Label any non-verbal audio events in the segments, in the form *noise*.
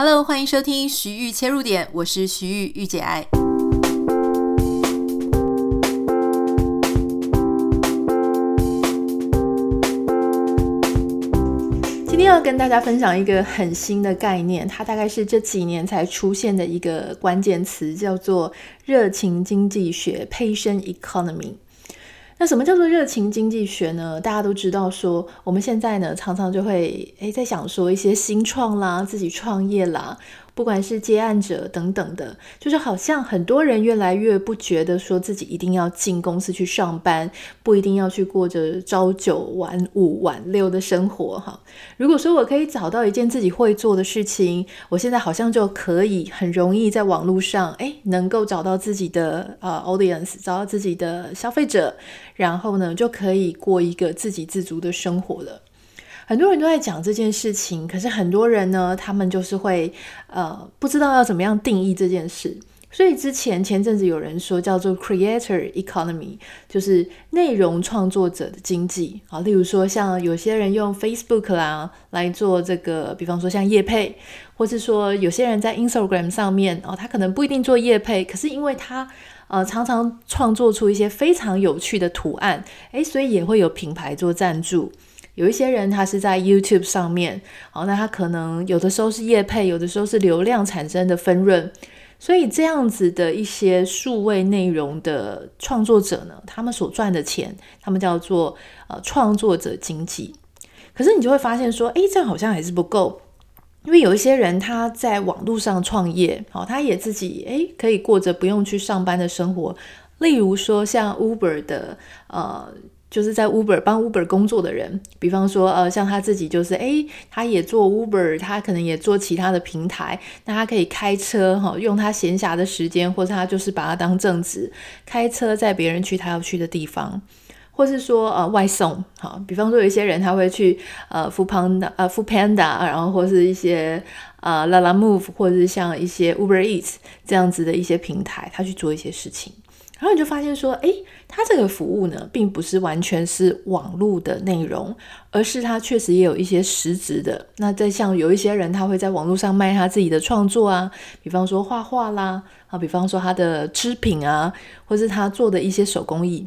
Hello，欢迎收听徐玉切入点，我是徐豫御姐爱。今天要跟大家分享一个很新的概念，它大概是这几年才出现的一个关键词，叫做热情经济学 （Passion Economy）。那什么叫做热情经济学呢？大家都知道说，我们现在呢常常就会诶在想说一些新创啦，自己创业啦。不管是接案者等等的，就是好像很多人越来越不觉得说自己一定要进公司去上班，不一定要去过着朝九晚五晚六的生活哈。如果说我可以找到一件自己会做的事情，我现在好像就可以很容易在网络上诶能够找到自己的呃 audience，找到自己的消费者，然后呢就可以过一个自给自足的生活了。很多人都在讲这件事情，可是很多人呢，他们就是会呃不知道要怎么样定义这件事。所以之前前阵子有人说叫做 Creator Economy，就是内容创作者的经济啊。例如说，像有些人用 Facebook 啦来做这个，比方说像叶配，或是说有些人在 Instagram 上面哦，他可能不一定做叶配，可是因为他呃常常创作出一些非常有趣的图案，诶，所以也会有品牌做赞助。有一些人他是在 YouTube 上面，好，那他可能有的时候是业配，有的时候是流量产生的分润，所以这样子的一些数位内容的创作者呢，他们所赚的钱，他们叫做呃创作者经济。可是你就会发现说，诶，这样好像还是不够，因为有一些人他在网络上创业，好，他也自己诶可以过着不用去上班的生活，例如说像 Uber 的呃。就是在 Uber 帮 Uber 工作的人，比方说，呃，像他自己就是，诶，他也做 Uber，他可能也做其他的平台，那他可以开车哈，用他闲暇的时间，或者他就是把它当正职，开车载别人去他要去的地方，或是说，呃，外送，哈，比方说有一些人他会去，呃，Foodpanda，呃，Fu Panda，然后或是一些，呃，Lalamove，或者是像一些 Uber Eats 这样子的一些平台，他去做一些事情。然后你就发现说，诶，它这个服务呢，并不是完全是网络的内容，而是它确实也有一些实质的。那在像有一些人，他会在网络上卖他自己的创作啊，比方说画画啦，啊，比方说他的织品啊，或是他做的一些手工艺，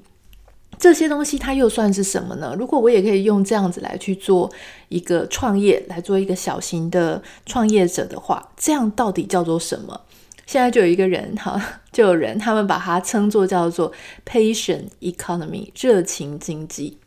这些东西它又算是什么呢？如果我也可以用这样子来去做一个创业，来做一个小型的创业者的话，这样到底叫做什么？现在就有一个人哈，*laughs* 就有人他们把它称作叫做 patient Economy 热情经济。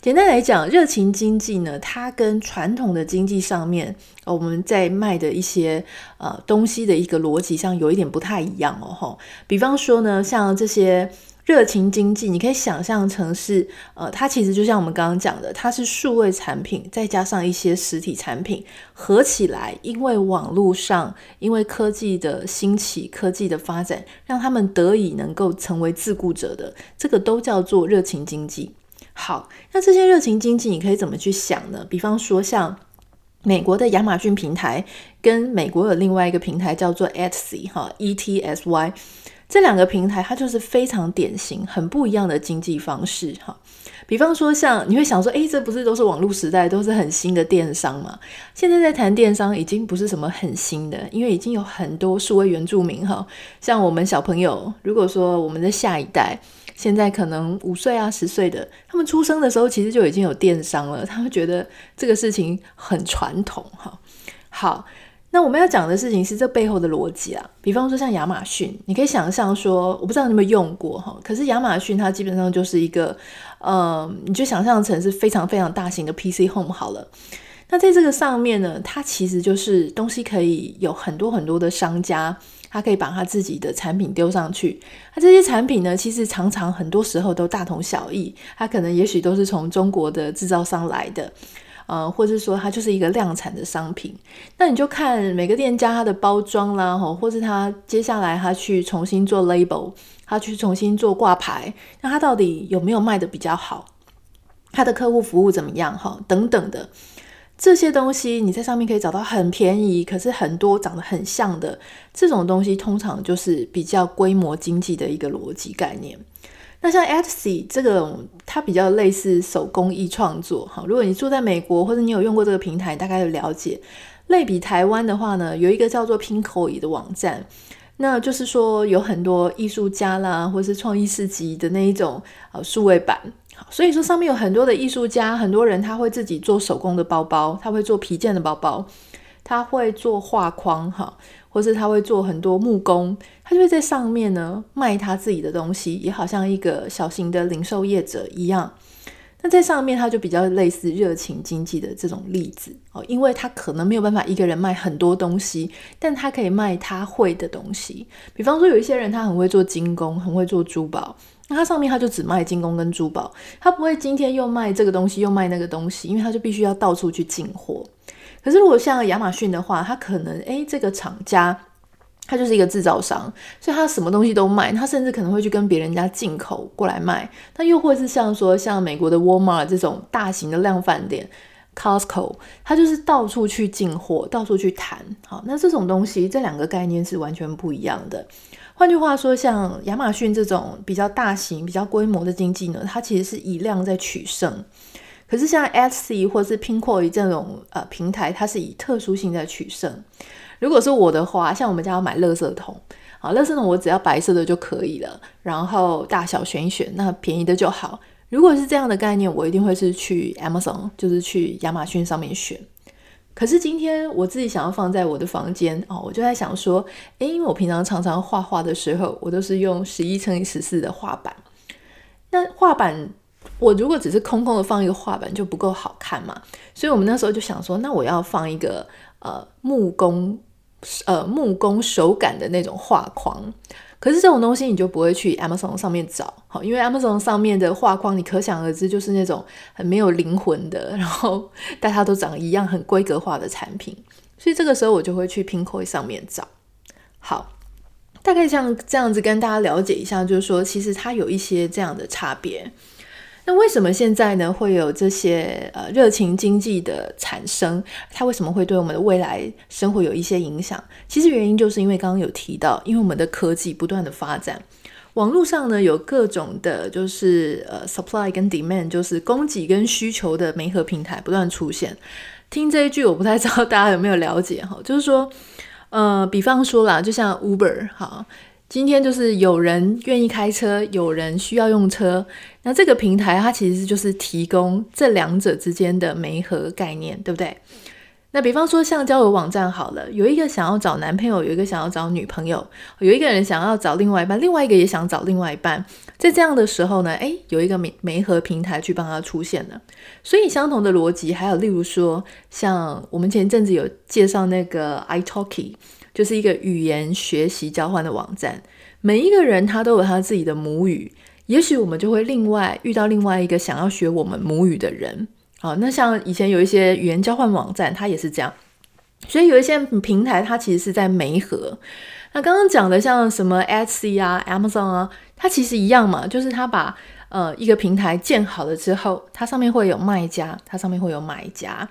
简单来讲，热情经济呢，它跟传统的经济上面我们在卖的一些呃东西的一个逻辑上有一点不太一样哦。吼，比方说呢，像这些。热情经济，你可以想象成是，呃，它其实就像我们刚刚讲的，它是数位产品再加上一些实体产品合起来，因为网络上，因为科技的兴起、科技的发展，让他们得以能够成为自雇者的，这个都叫做热情经济。好，那这些热情经济你可以怎么去想呢？比方说，像美国的亚马逊平台，跟美国有另外一个平台叫做 Etsy 哈，E T S Y。这两个平台，它就是非常典型、很不一样的经济方式哈。比方说，像你会想说，诶，这不是都是网络时代，都是很新的电商吗？现在在谈电商，已经不是什么很新的，因为已经有很多数位原住民哈，像我们小朋友，如果说我们的下一代，现在可能五岁啊、十岁的，他们出生的时候其实就已经有电商了，他们觉得这个事情很传统哈。好。那我们要讲的事情是这背后的逻辑啊，比方说像亚马逊，你可以想象说，我不知道你有没有用过哈，可是亚马逊它基本上就是一个，呃，你就想象成是非常非常大型的 PC Home 好了。那在这个上面呢，它其实就是东西可以有很多很多的商家，他可以把他自己的产品丢上去。那这些产品呢，其实常常很多时候都大同小异，它可能也许都是从中国的制造商来的。呃，或者说它就是一个量产的商品，那你就看每个店家它的包装啦，吼，或是他接下来他去重新做 label，他去重新做挂牌，那他到底有没有卖得比较好？他的客户服务怎么样？哈，等等的这些东西，你在上面可以找到很便宜，可是很多长得很像的这种东西，通常就是比较规模经济的一个逻辑概念。那像 Etsy 这个，它比较类似手工艺创作哈。如果你住在美国，或者你有用过这个平台，大概有了解类比台湾的话呢，有一个叫做 Pinkoi 的网站，那就是说有很多艺术家啦，或是创意市集的那一种啊数位版。所以说上面有很多的艺术家，很多人他会自己做手工的包包，他会做皮件的包包，他会做画框哈。或是他会做很多木工，他就会在上面呢卖他自己的东西，也好像一个小型的零售业者一样。那在上面他就比较类似热情经济的这种例子哦，因为他可能没有办法一个人卖很多东西，但他可以卖他会的东西。比方说有一些人他很会做金工，很会做珠宝，那他上面他就只卖金工跟珠宝，他不会今天又卖这个东西又卖那个东西，因为他就必须要到处去进货。可是，如果像亚马逊的话，他可能诶，这个厂家他就是一个制造商，所以他什么东西都卖，他甚至可能会去跟别人家进口过来卖。那又或是像说像美国的 Walmart 这种大型的量贩店，Costco，他就是到处去进货，到处去谈。好，那这种东西，这两个概念是完全不一样的。换句话说，像亚马逊这种比较大型、比较规模的经济呢，它其实是以量在取胜。可是像 Etsy 或是 p i n k o 这种呃平台，它是以特殊性在取胜。如果是我的话，像我们家要买垃圾桶，好，垃圾桶我只要白色的就可以了，然后大小选一选，那便宜的就好。如果是这样的概念，我一定会是去 Amazon，就是去亚马逊上面选。可是今天我自己想要放在我的房间哦，我就在想说，诶，因为我平常常常画画的时候，我都是用十一乘以十四的画板，那画板。我如果只是空空的放一个画板就不够好看嘛，所以我们那时候就想说，那我要放一个呃木工呃木工手感的那种画框。可是这种东西你就不会去 Amazon 上面找，好，因为 Amazon 上面的画框你可想而知就是那种很没有灵魂的，然后大家都长一样很规格化的产品，所以这个时候我就会去 Pinkoi 上面找。好，大概像这样子跟大家了解一下，就是说其实它有一些这样的差别。那为什么现在呢会有这些呃热情经济的产生？它为什么会对我们的未来生活有一些影响？其实原因就是因为刚刚有提到，因为我们的科技不断的发展，网络上呢有各种的，就是呃 supply 跟 demand，就是供给跟需求的媒合平台不断出现。听这一句，我不太知道大家有没有了解哈，就是说，呃，比方说啦，就像 Uber 哈。今天就是有人愿意开车，有人需要用车，那这个平台它其实就是提供这两者之间的媒合概念，对不对？那比方说像交友网站好了，有一个想要找男朋友，有一个想要找女朋友，有一个人想要找另外一半，另外一个也想找另外一半，在这样的时候呢，诶，有一个媒媒合平台去帮他出现了。所以相同的逻辑，还有例如说，像我们前阵子有介绍那个 iTalki。就是一个语言学习交换的网站，每一个人他都有他自己的母语，也许我们就会另外遇到另外一个想要学我们母语的人。好，那像以前有一些语言交换网站，它也是这样，所以有一些平台它其实是在媒合。那刚刚讲的像什么 Etsy 啊、Amazon 啊，它其实一样嘛，就是它把呃一个平台建好了之后，它上面会有卖家，它上面会有买家。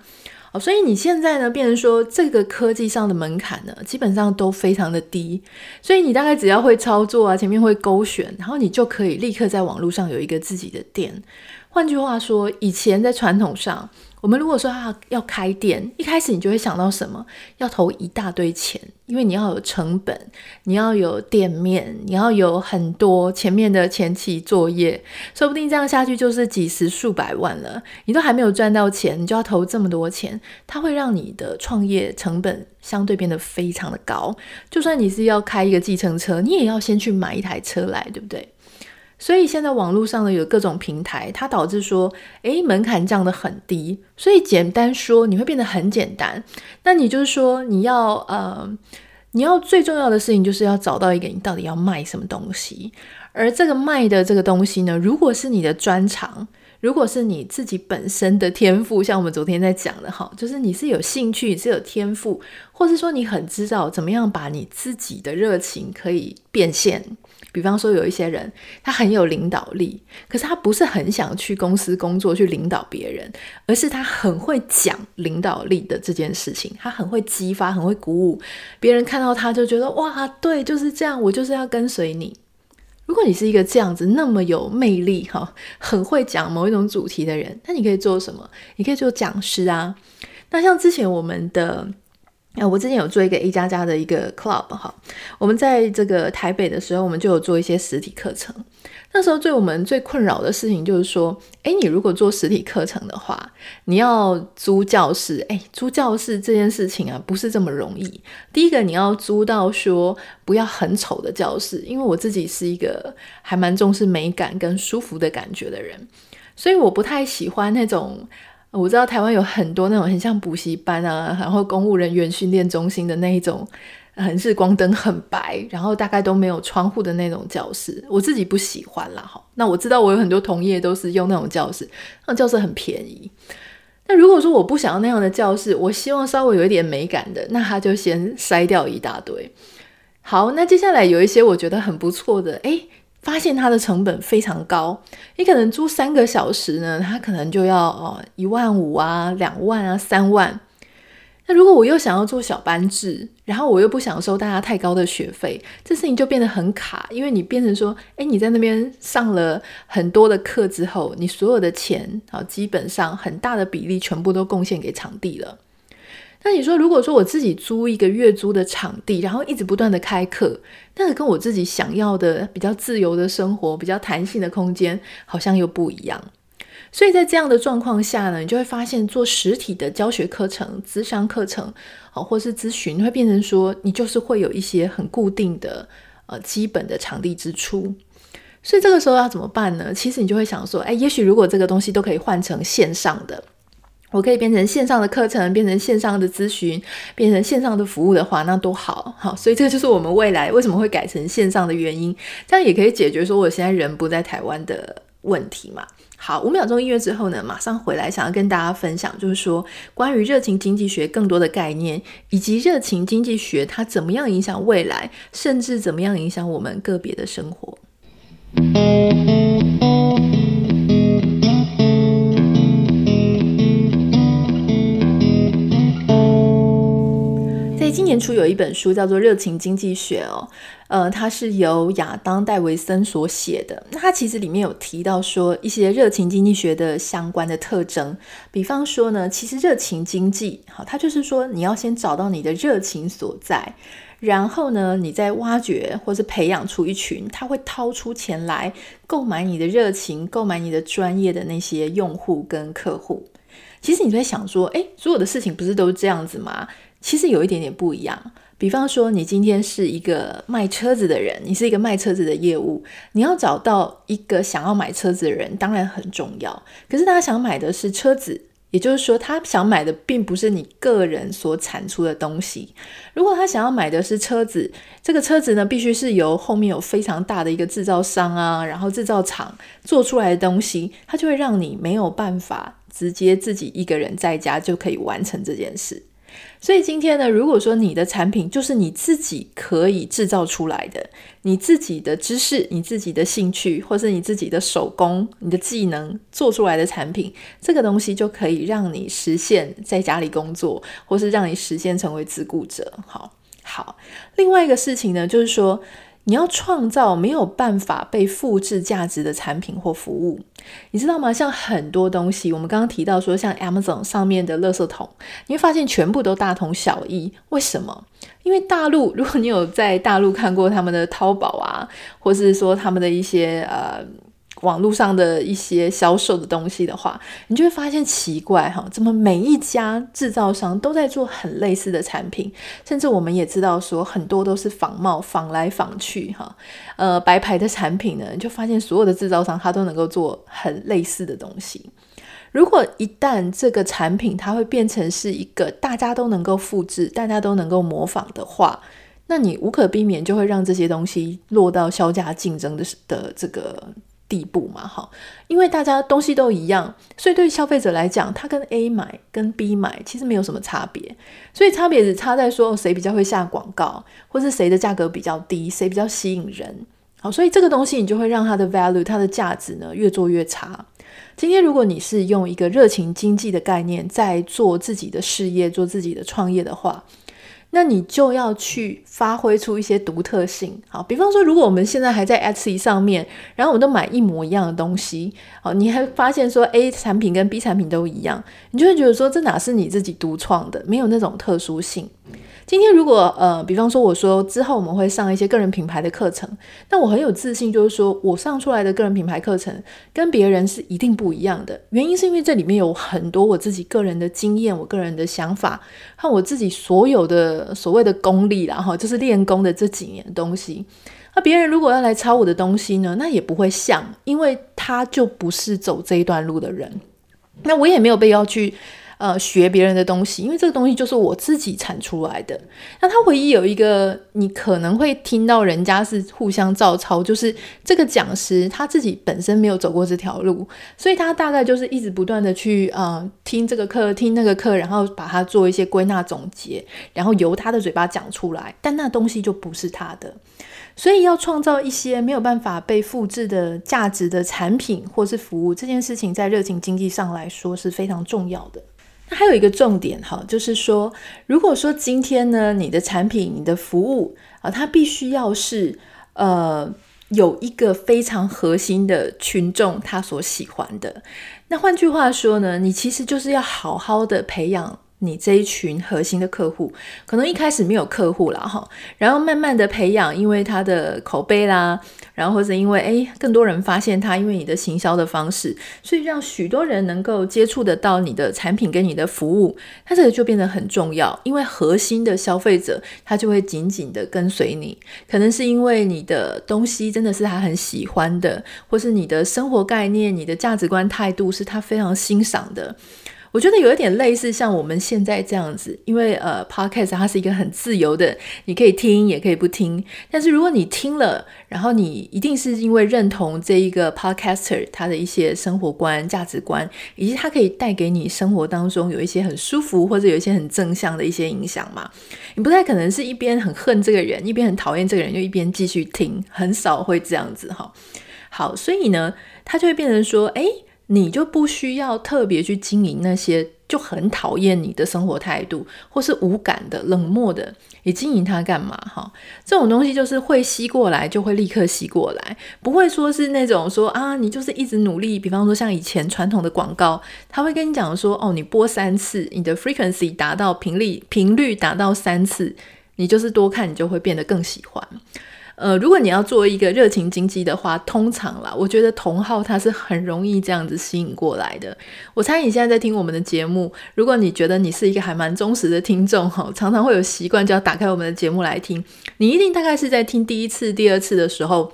哦，所以你现在呢，变成说这个科技上的门槛呢，基本上都非常的低，所以你大概只要会操作啊，前面会勾选，然后你就可以立刻在网络上有一个自己的店。换句话说，以前在传统上。我们如果说要要开店，一开始你就会想到什么？要投一大堆钱，因为你要有成本，你要有店面，你要有很多前面的前期作业，说不定这样下去就是几十数百万了，你都还没有赚到钱，你就要投这么多钱，它会让你的创业成本相对变得非常的高。就算你是要开一个计程车，你也要先去买一台车来，对不对？所以现在网络上呢，有各种平台，它导致说，诶，门槛降得很低。所以简单说，你会变得很简单。那你就是说，你要呃，你要最重要的事情就是要找到一个你到底要卖什么东西。而这个卖的这个东西呢，如果是你的专长，如果是你自己本身的天赋，像我们昨天在讲的哈，就是你是有兴趣，你是有天赋，或是说你很知道怎么样把你自己的热情可以变现。比方说，有一些人他很有领导力，可是他不是很想去公司工作去领导别人，而是他很会讲领导力的这件事情，他很会激发，很会鼓舞别人，看到他就觉得哇，对，就是这样，我就是要跟随你。如果你是一个这样子那么有魅力哈，很会讲某一种主题的人，那你可以做什么？你可以做讲师啊。那像之前我们的啊，我之前有做一个 A 加加的一个 club 哈，我们在这个台北的时候，我们就有做一些实体课程。那时候对我们最困扰的事情就是说，诶，你如果做实体课程的话，你要租教室，诶，租教室这件事情啊，不是这么容易。第一个，你要租到说不要很丑的教室，因为我自己是一个还蛮重视美感跟舒服的感觉的人，所以我不太喜欢那种。我知道台湾有很多那种很像补习班啊，然后公务人员训练中心的那一种，很是光灯很白，然后大概都没有窗户的那种教室，我自己不喜欢啦。哈，那我知道我有很多同业都是用那种教室，那教室很便宜。那如果说我不想要那样的教室，我希望稍微有一点美感的，那他就先筛掉一大堆。好，那接下来有一些我觉得很不错的，诶。发现它的成本非常高，你可能租三个小时呢，它可能就要哦一万五啊、两万啊、三万。那如果我又想要做小班制，然后我又不想收大家太高的学费，这事情就变得很卡，因为你变成说，诶，你在那边上了很多的课之后，你所有的钱啊，基本上很大的比例全部都贡献给场地了。那你说，如果说我自己租一个月租的场地，然后一直不断的开课，那个跟我自己想要的比较自由的生活、比较弹性的空间，好像又不一样。所以在这样的状况下呢，你就会发现做实体的教学课程、咨商课程，哦，或是咨询，会变成说你就是会有一些很固定的呃基本的场地支出。所以这个时候要怎么办呢？其实你就会想说，哎，也许如果这个东西都可以换成线上的。我可以变成线上的课程，变成线上的咨询，变成线上的服务的话，那多好，好，所以这就是我们未来为什么会改成线上的原因。这样也可以解决说我现在人不在台湾的问题嘛。好，五秒钟音乐之后呢，马上回来，想要跟大家分享，就是说关于热情经济学更多的概念，以及热情经济学它怎么样影响未来，甚至怎么样影响我们个别的生活。今年初有一本书叫做《热情经济学》哦，呃，它是由亚当·戴维森所写的。那它其实里面有提到说一些热情经济学的相关的特征，比方说呢，其实热情经济，好，它就是说你要先找到你的热情所在，然后呢，你再挖掘或是培养出一群他会掏出钱来购买你的热情、购买你的专业的那些用户跟客户。其实你在想说，诶，所有的事情不是都是这样子吗？其实有一点点不一样，比方说，你今天是一个卖车子的人，你是一个卖车子的业务，你要找到一个想要买车子的人，当然很重要。可是他想买的是车子，也就是说，他想买的并不是你个人所产出的东西。如果他想要买的是车子，这个车子呢，必须是由后面有非常大的一个制造商啊，然后制造厂做出来的东西，它就会让你没有办法直接自己一个人在家就可以完成这件事。所以今天呢，如果说你的产品就是你自己可以制造出来的，你自己的知识、你自己的兴趣，或是你自己的手工、你的技能做出来的产品，这个东西就可以让你实现在家里工作，或是让你实现成为自雇者。好，好。另外一个事情呢，就是说。你要创造没有办法被复制价值的产品或服务，你知道吗？像很多东西，我们刚刚提到说，像 Amazon 上面的垃圾桶，你会发现全部都大同小异。为什么？因为大陆，如果你有在大陆看过他们的淘宝啊，或是说他们的一些呃。网络上的一些销售的东西的话，你就会发现奇怪哈，怎么每一家制造商都在做很类似的产品，甚至我们也知道说很多都是仿冒，仿来仿去哈，呃，白牌的产品呢，你就发现所有的制造商他都能够做很类似的东西。如果一旦这个产品它会变成是一个大家都能够复制、大家都能够模仿的话，那你无可避免就会让这些东西落到削价竞争的的这个。地步嘛，哈，因为大家东西都一样，所以对消费者来讲，他跟 A 买跟 B 买其实没有什么差别，所以差别只差在说谁比较会下广告，或是谁的价格比较低，谁比较吸引人。好，所以这个东西你就会让它的 value，它的价值呢越做越差。今天如果你是用一个热情经济的概念在做自己的事业，做自己的创业的话。那你就要去发挥出一些独特性，好，比方说，如果我们现在还在 Etsy 上面，然后我们都买一模一样的东西，好，你还发现说 A 产品跟 B 产品都一样，你就会觉得说这哪是你自己独创的，没有那种特殊性。今天如果呃，比方说我说之后我们会上一些个人品牌的课程，那我很有自信，就是说我上出来的个人品牌课程跟别人是一定不一样的。原因是因为这里面有很多我自己个人的经验、我个人的想法和我自己所有的所谓的功力啦，哈，就是练功的这几年的东西。那别人如果要来抄我的东西呢，那也不会像，因为他就不是走这一段路的人。那我也没有被要去。呃，学别人的东西，因为这个东西就是我自己产出来的。那他唯一有一个，你可能会听到人家是互相照抄，就是这个讲师他自己本身没有走过这条路，所以他大概就是一直不断的去呃听这个课，听那个课，然后把它做一些归纳总结，然后由他的嘴巴讲出来，但那东西就不是他的。所以要创造一些没有办法被复制的价值的产品或是服务，这件事情在热情经济上来说是非常重要的。那还有一个重点哈，就是说，如果说今天呢，你的产品、你的服务啊，它必须要是呃有一个非常核心的群众他所喜欢的，那换句话说呢，你其实就是要好好的培养。你这一群核心的客户，可能一开始没有客户啦哈，然后慢慢的培养，因为他的口碑啦，然后或者因为诶更多人发现他，因为你的行销的方式，所以让许多人能够接触得到你的产品跟你的服务，它这个就变得很重要，因为核心的消费者他就会紧紧的跟随你，可能是因为你的东西真的是他很喜欢的，或是你的生活概念、你的价值观态度是他非常欣赏的。我觉得有一点类似像我们现在这样子，因为呃，Podcast 它是一个很自由的，你可以听也可以不听。但是如果你听了，然后你一定是因为认同这一个 Podcaster 他的一些生活观、价值观，以及他可以带给你生活当中有一些很舒服或者有一些很正向的一些影响嘛。你不太可能是一边很恨这个人，一边很讨厌这个人，就一边继续听，很少会这样子哈。好，所以呢，他就会变成说，诶。你就不需要特别去经营那些就很讨厌你的生活态度，或是无感的、冷漠的，你经营它干嘛？哈，这种东西就是会吸过来，就会立刻吸过来，不会说是那种说啊，你就是一直努力。比方说像以前传统的广告，他会跟你讲说，哦，你播三次，你的 frequency 达到频率频率达到三次，你就是多看，你就会变得更喜欢。呃，如果你要做一个热情经济的话，通常啦，我觉得同好它是很容易这样子吸引过来的。我猜你现在在听我们的节目，如果你觉得你是一个还蛮忠实的听众哈，常常会有习惯就要打开我们的节目来听，你一定大概是在听第一次、第二次的时候，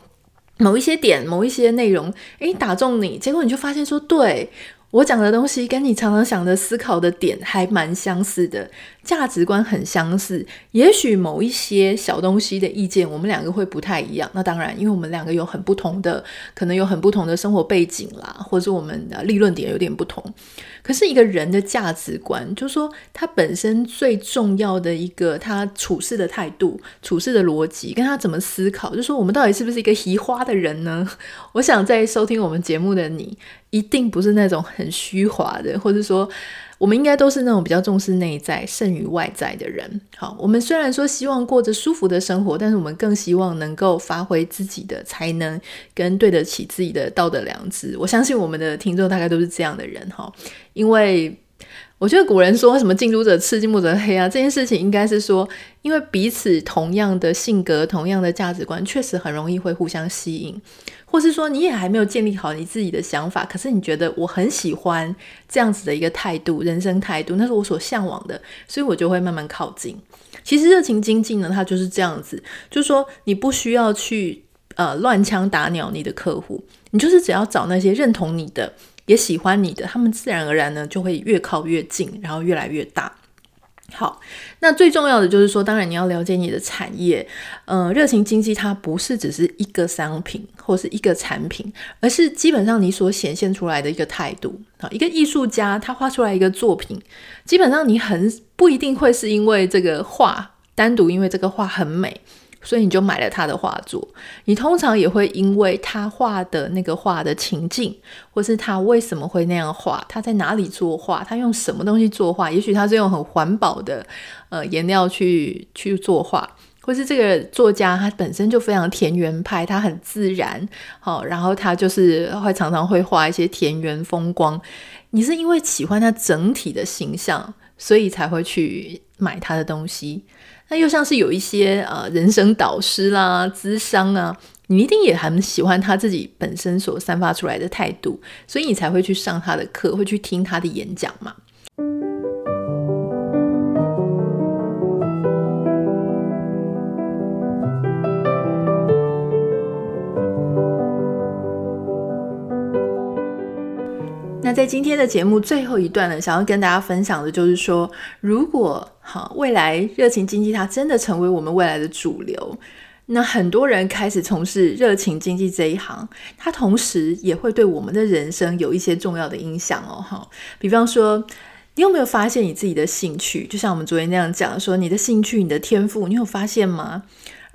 某一些点、某一些内容，诶，打中你，结果你就发现说，对。我讲的东西跟你常常想的思考的点还蛮相似的，价值观很相似。也许某一些小东西的意见，我们两个会不太一样。那当然，因为我们两个有很不同的，可能有很不同的生活背景啦，或者我们的立论点有点不同。可是一个人的价值观，就是说他本身最重要的一个，他处事的态度、处事的逻辑，跟他怎么思考，就说我们到底是不是一个移花的人呢？*laughs* 我想在收听我们节目的你，一定不是那种很虚华的，或者说。我们应该都是那种比较重视内在胜于外在的人。好，我们虽然说希望过着舒服的生活，但是我们更希望能够发挥自己的才能，跟对得起自己的道德良知。我相信我们的听众大概都是这样的人哈，因为我觉得古人说什么“近朱者赤，近墨者黑”啊，这件事情应该是说，因为彼此同样的性格、同样的价值观，确实很容易会互相吸引。或是说你也还没有建立好你自己的想法，可是你觉得我很喜欢这样子的一个态度，人生态度，那是我所向往的，所以我就会慢慢靠近。其实热情经济呢，它就是这样子，就是说你不需要去呃乱枪打鸟你的客户，你就是只要找那些认同你的、也喜欢你的，他们自然而然呢就会越靠越近，然后越来越大。好，那最重要的就是说，当然你要了解你的产业。呃，热情经济它不是只是一个商品或是一个产品，而是基本上你所显现出来的一个态度。好，一个艺术家他画出来一个作品，基本上你很不一定会是因为这个画，单独因为这个画很美。所以你就买了他的画作，你通常也会因为他画的那个画的情境，或是他为什么会那样画，他在哪里作画，他用什么东西作画，也许他是用很环保的呃颜料去去作画，或是这个作家他本身就非常田园派，他很自然，好、然后他就是会常常会画一些田园风光。你是因为喜欢他整体的形象，所以才会去买他的东西。那又像是有一些呃人生导师啦、咨商啊，你一定也很喜欢他自己本身所散发出来的态度，所以你才会去上他的课，会去听他的演讲嘛。那在今天的节目最后一段呢，想要跟大家分享的就是说，如果好未来热情经济它真的成为我们未来的主流，那很多人开始从事热情经济这一行，它同时也会对我们的人生有一些重要的影响哦哈。比方说，你有没有发现你自己的兴趣？就像我们昨天那样讲说，你的兴趣、你的天赋，你有发现吗？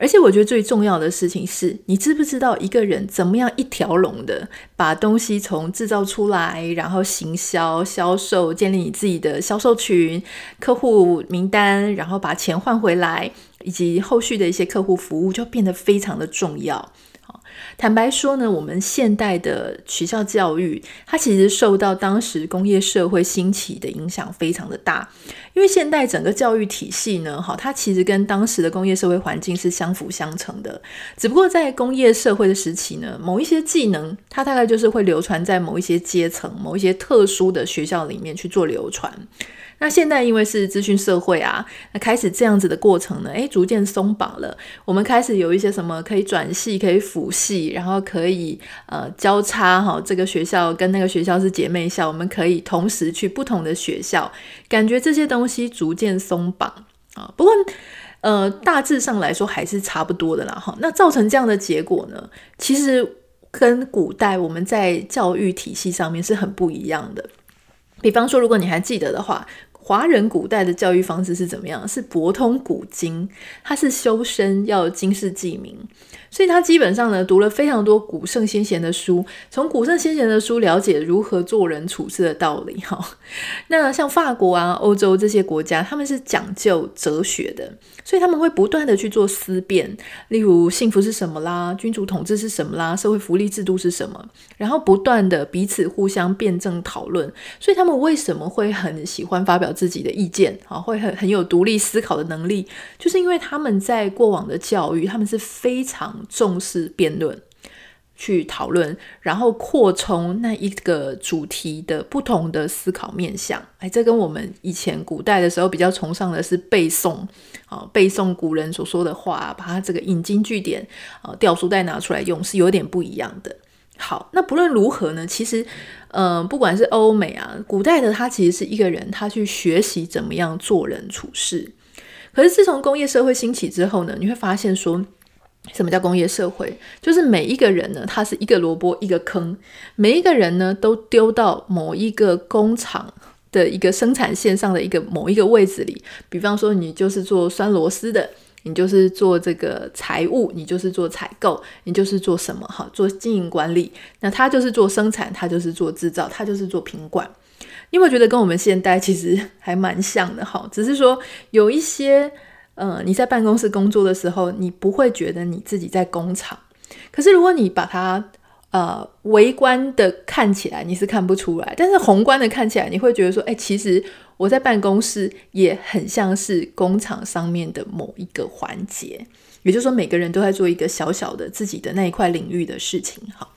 而且我觉得最重要的事情是，你知不知道一个人怎么样一条龙的把东西从制造出来，然后行销、销售，建立你自己的销售群、客户名单，然后把钱换回来，以及后续的一些客户服务，就变得非常的重要。坦白说呢，我们现代的学校教育，它其实受到当时工业社会兴起的影响非常的大。因为现代整个教育体系呢，哈，它其实跟当时的工业社会环境是相辅相成的。只不过在工业社会的时期呢，某一些技能，它大概就是会流传在某一些阶层、某一些特殊的学校里面去做流传。那现在因为是资讯社会啊，那开始这样子的过程呢，诶，逐渐松绑了。我们开始有一些什么可以转系、可以辅系，然后可以呃交叉哈，这个学校跟那个学校是姐妹校，我们可以同时去不同的学校，感觉这些东西逐渐松绑啊。不过呃，大致上来说还是差不多的啦哈。那造成这样的结果呢，其实跟古代我们在教育体系上面是很不一样的。比方说，如果你还记得的话。华人古代的教育方式是怎么样？是博通古今，他是修身要经世济民，所以他基本上呢读了非常多古圣先贤的书，从古圣先贤的书了解如何做人处事的道理。哈，*laughs* 那像法国啊、欧洲这些国家，他们是讲究哲学的，所以他们会不断的去做思辨，例如幸福是什么啦，君主统治是什么啦，社会福利制度是什么，然后不断的彼此互相辩证讨论，所以他们为什么会很喜欢发表自己的意见啊，会很很有独立思考的能力，就是因为他们在过往的教育，他们是非常重视辩论、去讨论，然后扩充那一个主题的不同的思考面向。哎，这跟我们以前古代的时候比较崇尚的是背诵啊，背诵古人所说的话，把它这个引经据典啊，掉书袋拿出来用，是有点不一样的。好，那不论如何呢，其实，呃，不管是欧美啊，古代的他其实是一个人，他去学习怎么样做人处事。可是自从工业社会兴起之后呢，你会发现说，什么叫工业社会？就是每一个人呢，他是一个萝卜一个坑，每一个人呢都丢到某一个工厂的一个生产线上的一个某一个位置里。比方说，你就是做拴螺丝的。你就是做这个财务，你就是做采购，你就是做什么哈？做经营管理。那他就是做生产，他就是做制造，他就是做品管。你有没有觉得跟我们现代其实 *laughs* 还蛮像的哈？只是说有一些，呃，你在办公室工作的时候，你不会觉得你自己在工厂。可是如果你把它呃微观的看起来，你是看不出来；但是宏观的看起来，你会觉得说，哎，其实。我在办公室也很像是工厂上面的某一个环节，也就是说，每个人都在做一个小小的自己的那一块领域的事情。好，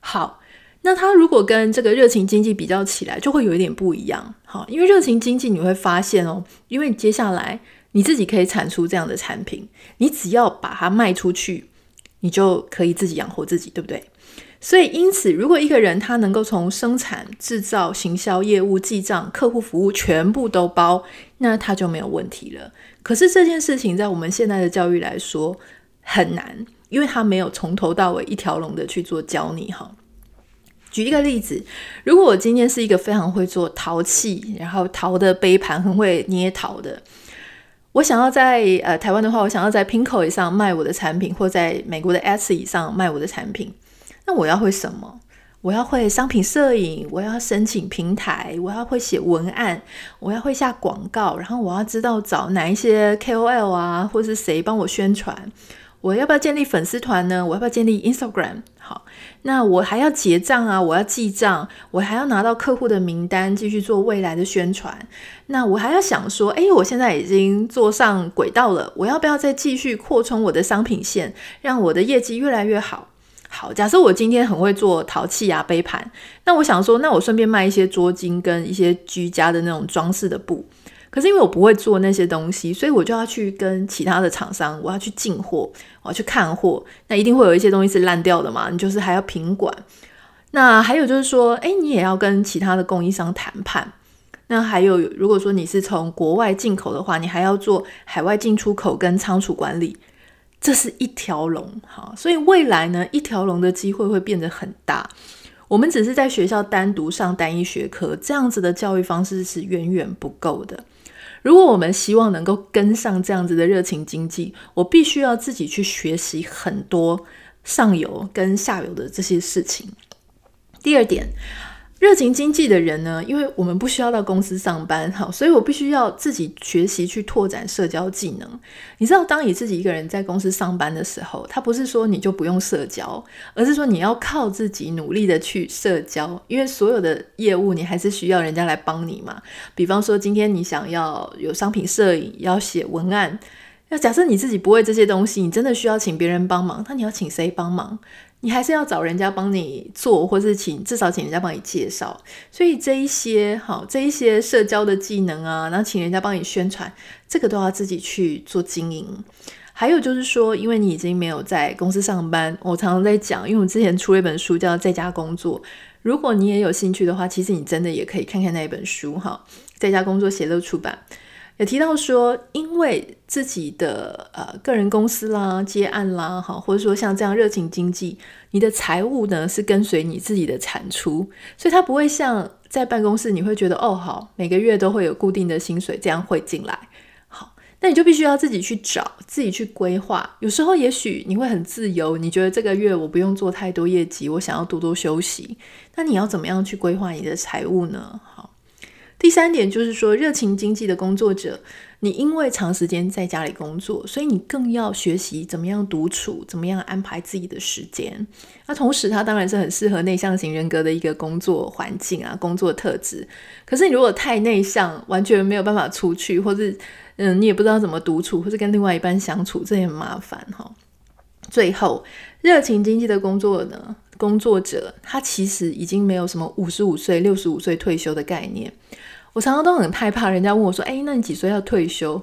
好，那他如果跟这个热情经济比较起来，就会有一点不一样。好，因为热情经济你会发现哦，因为接下来你自己可以产出这样的产品，你只要把它卖出去，你就可以自己养活自己，对不对？所以，因此，如果一个人他能够从生产、制造、行销、业务、记账、客户服务全部都包，那他就没有问题了。可是这件事情在我们现在的教育来说很难，因为他没有从头到尾一条龙的去做教你哈。举一个例子，如果我今天是一个非常会做陶器，然后陶的杯盘很会捏陶的，我想要在呃台湾的话，我想要在 PINKO 以上卖我的产品，或在美国的 Etsy 上卖我的产品。我要会什么？我要会商品摄影，我要申请平台，我要会写文案，我要会下广告，然后我要知道找哪一些 KOL 啊，或是谁帮我宣传。我要不要建立粉丝团呢？我要不要建立 Instagram？好，那我还要结账啊，我要记账，我还要拿到客户的名单，继续做未来的宣传。那我还要想说，诶，我现在已经做上轨道了，我要不要再继续扩充我的商品线，让我的业绩越来越好？好，假设我今天很会做陶器啊、杯盘，那我想说，那我顺便卖一些桌巾跟一些居家的那种装饰的布。可是因为我不会做那些东西，所以我就要去跟其他的厂商，我要去进货，我要去看货，那一定会有一些东西是烂掉的嘛，你就是还要品管。那还有就是说，诶，你也要跟其他的供应商谈判。那还有，如果说你是从国外进口的话，你还要做海外进出口跟仓储管理，这是一条龙。哈，所以未来呢，一条龙的机会会变得很大。我们只是在学校单独上单一学科，这样子的教育方式是远远不够的。如果我们希望能够跟上这样子的热情经济，我必须要自己去学习很多上游跟下游的这些事情。第二点。热情经济的人呢，因为我们不需要到公司上班，好，所以我必须要自己学习去拓展社交技能。你知道，当你自己一个人在公司上班的时候，他不是说你就不用社交，而是说你要靠自己努力的去社交，因为所有的业务你还是需要人家来帮你嘛。比方说，今天你想要有商品摄影，要写文案，那假设你自己不会这些东西，你真的需要请别人帮忙，那你要请谁帮忙？你还是要找人家帮你做，或是请至少请人家帮你介绍。所以这一些好，这一些社交的技能啊，然后请人家帮你宣传，这个都要自己去做经营。还有就是说，因为你已经没有在公司上班，我常常在讲，因为我之前出了一本书叫《在家工作》，如果你也有兴趣的话，其实你真的也可以看看那一本书哈，《在家工作》写乐出版。也提到说，因为自己的呃个人公司啦、接案啦，哈，或者说像这样热情经济，你的财务呢是跟随你自己的产出，所以它不会像在办公室，你会觉得哦，好，每个月都会有固定的薪水这样汇进来，好，那你就必须要自己去找，自己去规划。有时候也许你会很自由，你觉得这个月我不用做太多业绩，我想要多多休息，那你要怎么样去规划你的财务呢？好。第三点就是说，热情经济的工作者，你因为长时间在家里工作，所以你更要学习怎么样独处，怎么样安排自己的时间。那同时，它当然是很适合内向型人格的一个工作环境啊，工作特质。可是，你如果太内向，完全没有办法出去，或是嗯，你也不知道怎么独处，或是跟另外一半相处，这也很麻烦哈。最后，热情经济的工作呢，工作者他其实已经没有什么五十五岁、六十五岁退休的概念。我常常都很害怕，人家问我说：“诶，那你几岁要退休？”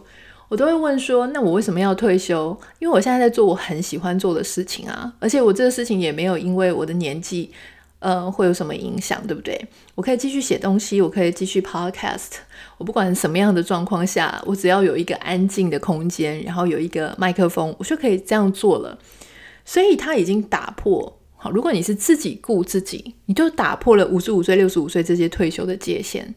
我都会问说：“那我为什么要退休？因为我现在在做我很喜欢做的事情啊，而且我这个事情也没有因为我的年纪，呃，会有什么影响，对不对？我可以继续写东西，我可以继续 podcast，我不管什么样的状况下，我只要有一个安静的空间，然后有一个麦克风，我就可以这样做了。所以他已经打破。好，如果你是自己顾自己，你就打破了五十五岁、六十五岁这些退休的界限。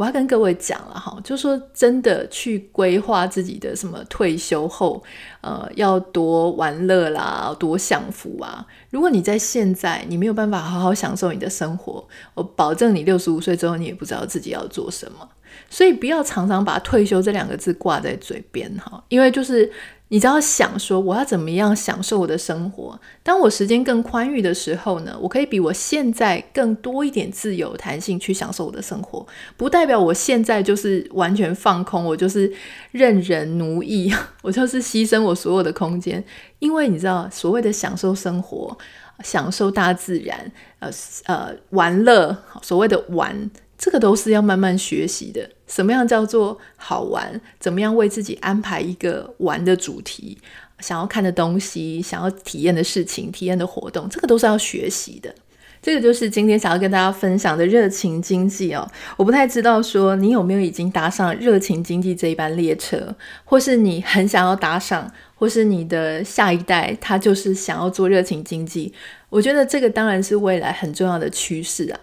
我要跟各位讲了哈，就说真的去规划自己的什么退休后，呃，要多玩乐啦，多享福啊。如果你在现在你没有办法好好享受你的生活，我保证你六十五岁之后你也不知道自己要做什么。所以不要常常把退休这两个字挂在嘴边哈，因为就是。你只要想说，我要怎么样享受我的生活？当我时间更宽裕的时候呢，我可以比我现在更多一点自由弹性去享受我的生活。不代表我现在就是完全放空，我就是任人奴役，*laughs* 我就是牺牲我所有的空间。因为你知道，所谓的享受生活、享受大自然、呃呃玩乐，所谓的玩。这个都是要慢慢学习的。什么样叫做好玩？怎么样为自己安排一个玩的主题？想要看的东西，想要体验的事情，体验的活动，这个都是要学习的。这个就是今天想要跟大家分享的热情经济哦。我不太知道说你有没有已经搭上热情经济这一班列车，或是你很想要搭上，或是你的下一代他就是想要做热情经济。我觉得这个当然是未来很重要的趋势啊。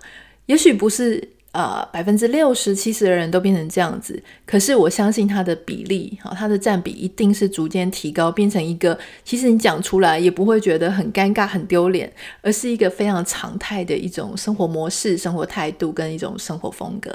也许不是。呃，百分之六十、七十的人都变成这样子，可是我相信它的比例，好，它的占比一定是逐渐提高，变成一个其实你讲出来也不会觉得很尴尬、很丢脸，而是一个非常常态的一种生活模式、生活态度跟一种生活风格。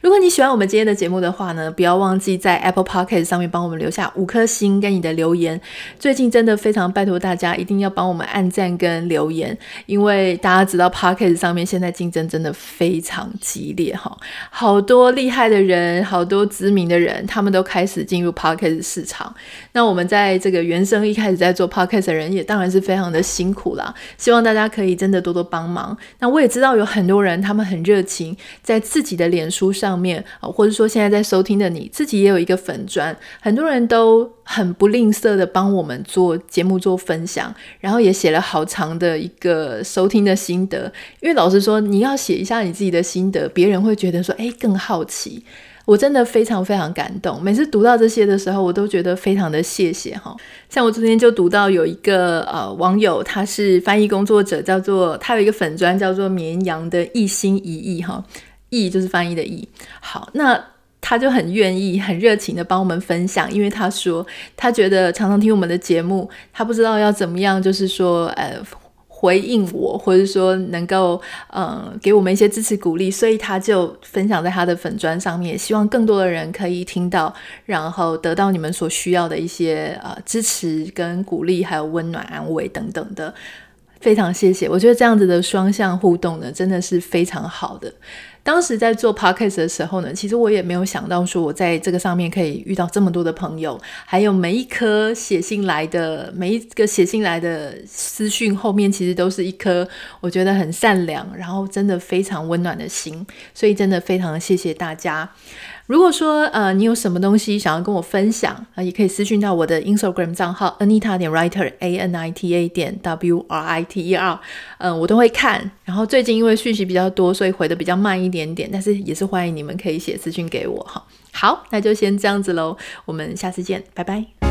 如果你喜欢我们今天的节目的话呢，不要忘记在 Apple Podcast 上面帮我们留下五颗星跟你的留言。最近真的非常拜托大家一定要帮我们按赞跟留言，因为大家知道 Podcast 上面现在竞争真的非常激烈。也好，好多厉害的人，好多知名的人，他们都开始进入 Podcast 市场。那我们在这个原生一开始在做 Podcast 的人，也当然是非常的辛苦啦。希望大家可以真的多多帮忙。那我也知道有很多人，他们很热情，在自己的脸书上面啊，或者说现在在收听的你自己也有一个粉砖，很多人都很不吝啬的帮我们做节目做分享，然后也写了好长的一个收听的心得。因为老实说，你要写一下你自己的心得，别人。会觉得说，诶，更好奇。我真的非常非常感动。每次读到这些的时候，我都觉得非常的谢谢哈。像我昨天就读到有一个呃网友，他是翻译工作者，叫做他有一个粉砖叫做绵羊的一心一意哈，意就是翻译的意。好，那他就很愿意、很热情的帮我们分享，因为他说他觉得常常听我们的节目，他不知道要怎么样，就是说呃。回应我，或者说能够嗯给我们一些支持鼓励，所以他就分享在他的粉砖上面，希望更多的人可以听到，然后得到你们所需要的一些呃支持跟鼓励，还有温暖安慰等等的。非常谢谢，我觉得这样子的双向互动呢，真的是非常好的。当时在做 podcast 的时候呢，其实我也没有想到说我在这个上面可以遇到这么多的朋友，还有每一颗写信来的每一个写信来的私讯后面，其实都是一颗我觉得很善良，然后真的非常温暖的心，所以真的非常的谢谢大家。如果说呃你有什么东西想要跟我分享啊、也可以私信到我的 Instagram 账号 Anita 点 Writer A N I T A 点 W R I T E R，嗯、我都会看。然后最近因为讯息比较多，所以回的比较慢一点点，但是也是欢迎你们可以写私信给我哈。好，那就先这样子喽，我们下次见，拜拜。